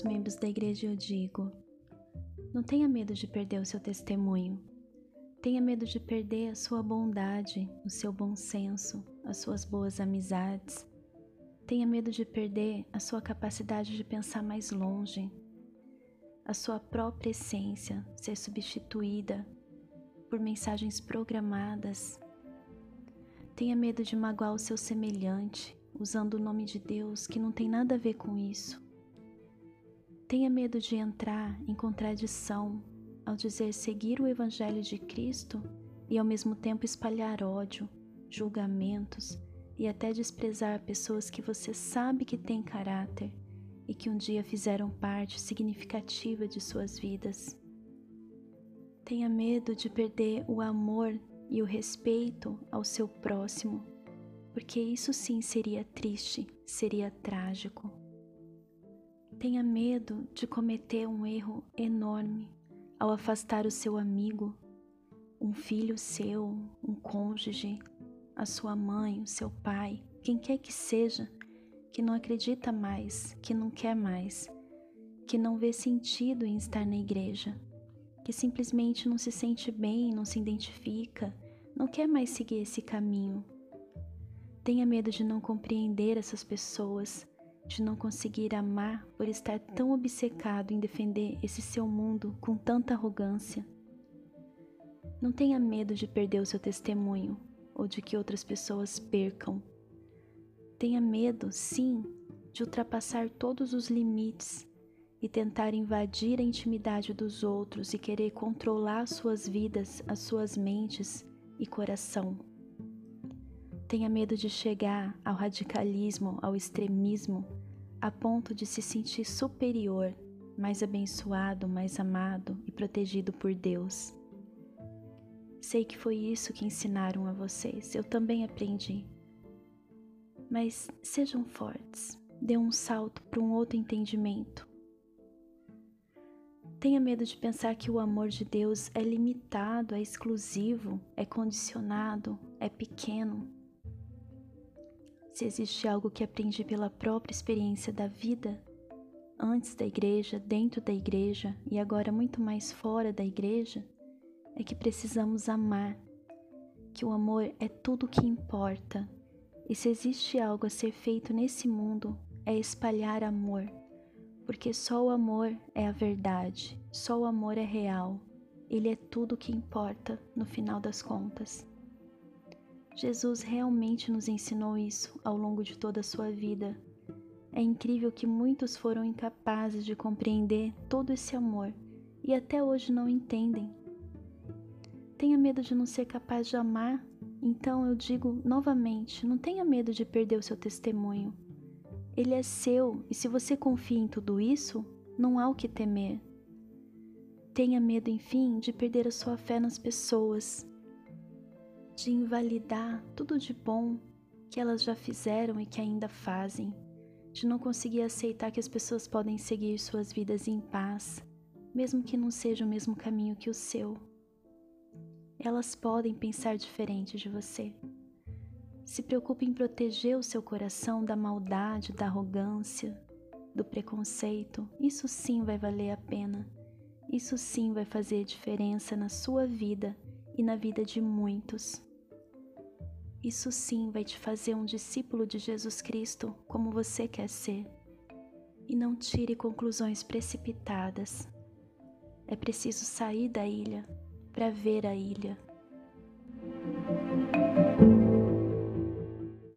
aos membros da igreja eu digo: não tenha medo de perder o seu testemunho. Tenha medo de perder a sua bondade, o seu bom senso, as suas boas amizades. Tenha medo de perder a sua capacidade de pensar mais longe, a sua própria essência ser substituída por mensagens programadas. Tenha medo de magoar o seu semelhante usando o nome de Deus que não tem nada a ver com isso. Tenha medo de entrar em contradição ao dizer seguir o Evangelho de Cristo e ao mesmo tempo espalhar ódio, julgamentos e até desprezar pessoas que você sabe que têm caráter e que um dia fizeram parte significativa de suas vidas. Tenha medo de perder o amor e o respeito ao seu próximo, porque isso sim seria triste, seria trágico. Tenha medo de cometer um erro enorme ao afastar o seu amigo, um filho seu, um cônjuge, a sua mãe, o seu pai, quem quer que seja, que não acredita mais, que não quer mais, que não vê sentido em estar na igreja que simplesmente não se sente bem, não se identifica, não quer mais seguir esse caminho. Tenha medo de não compreender essas pessoas, de não conseguir amar por estar tão obcecado em defender esse seu mundo com tanta arrogância. Não tenha medo de perder o seu testemunho ou de que outras pessoas percam. Tenha medo, sim, de ultrapassar todos os limites e tentar invadir a intimidade dos outros e querer controlar suas vidas, as suas mentes e coração. Tenha medo de chegar ao radicalismo, ao extremismo, a ponto de se sentir superior, mais abençoado, mais amado e protegido por Deus. Sei que foi isso que ensinaram a vocês, eu também aprendi. Mas sejam fortes, dê um salto para um outro entendimento Tenha medo de pensar que o amor de Deus é limitado, é exclusivo, é condicionado, é pequeno. Se existe algo que aprendi pela própria experiência da vida, antes da igreja, dentro da igreja e agora muito mais fora da igreja, é que precisamos amar, que o amor é tudo o que importa. E se existe algo a ser feito nesse mundo, é espalhar amor porque só o amor é a verdade, só o amor é real, ele é tudo o que importa no final das contas. Jesus realmente nos ensinou isso ao longo de toda a sua vida. É incrível que muitos foram incapazes de compreender todo esse amor e até hoje não entendem. Tenha medo de não ser capaz de amar, então eu digo novamente: não tenha medo de perder o seu testemunho ele é seu e se você confia em tudo isso, não há o que temer. Tenha medo, enfim, de perder a sua fé nas pessoas, de invalidar tudo de bom que elas já fizeram e que ainda fazem, de não conseguir aceitar que as pessoas podem seguir suas vidas em paz, mesmo que não seja o mesmo caminho que o seu. Elas podem pensar diferente de você. Se preocupe em proteger o seu coração da maldade, da arrogância, do preconceito. Isso sim vai valer a pena. Isso sim vai fazer diferença na sua vida e na vida de muitos. Isso sim vai te fazer um discípulo de Jesus Cristo como você quer ser. E não tire conclusões precipitadas. É preciso sair da ilha para ver a ilha.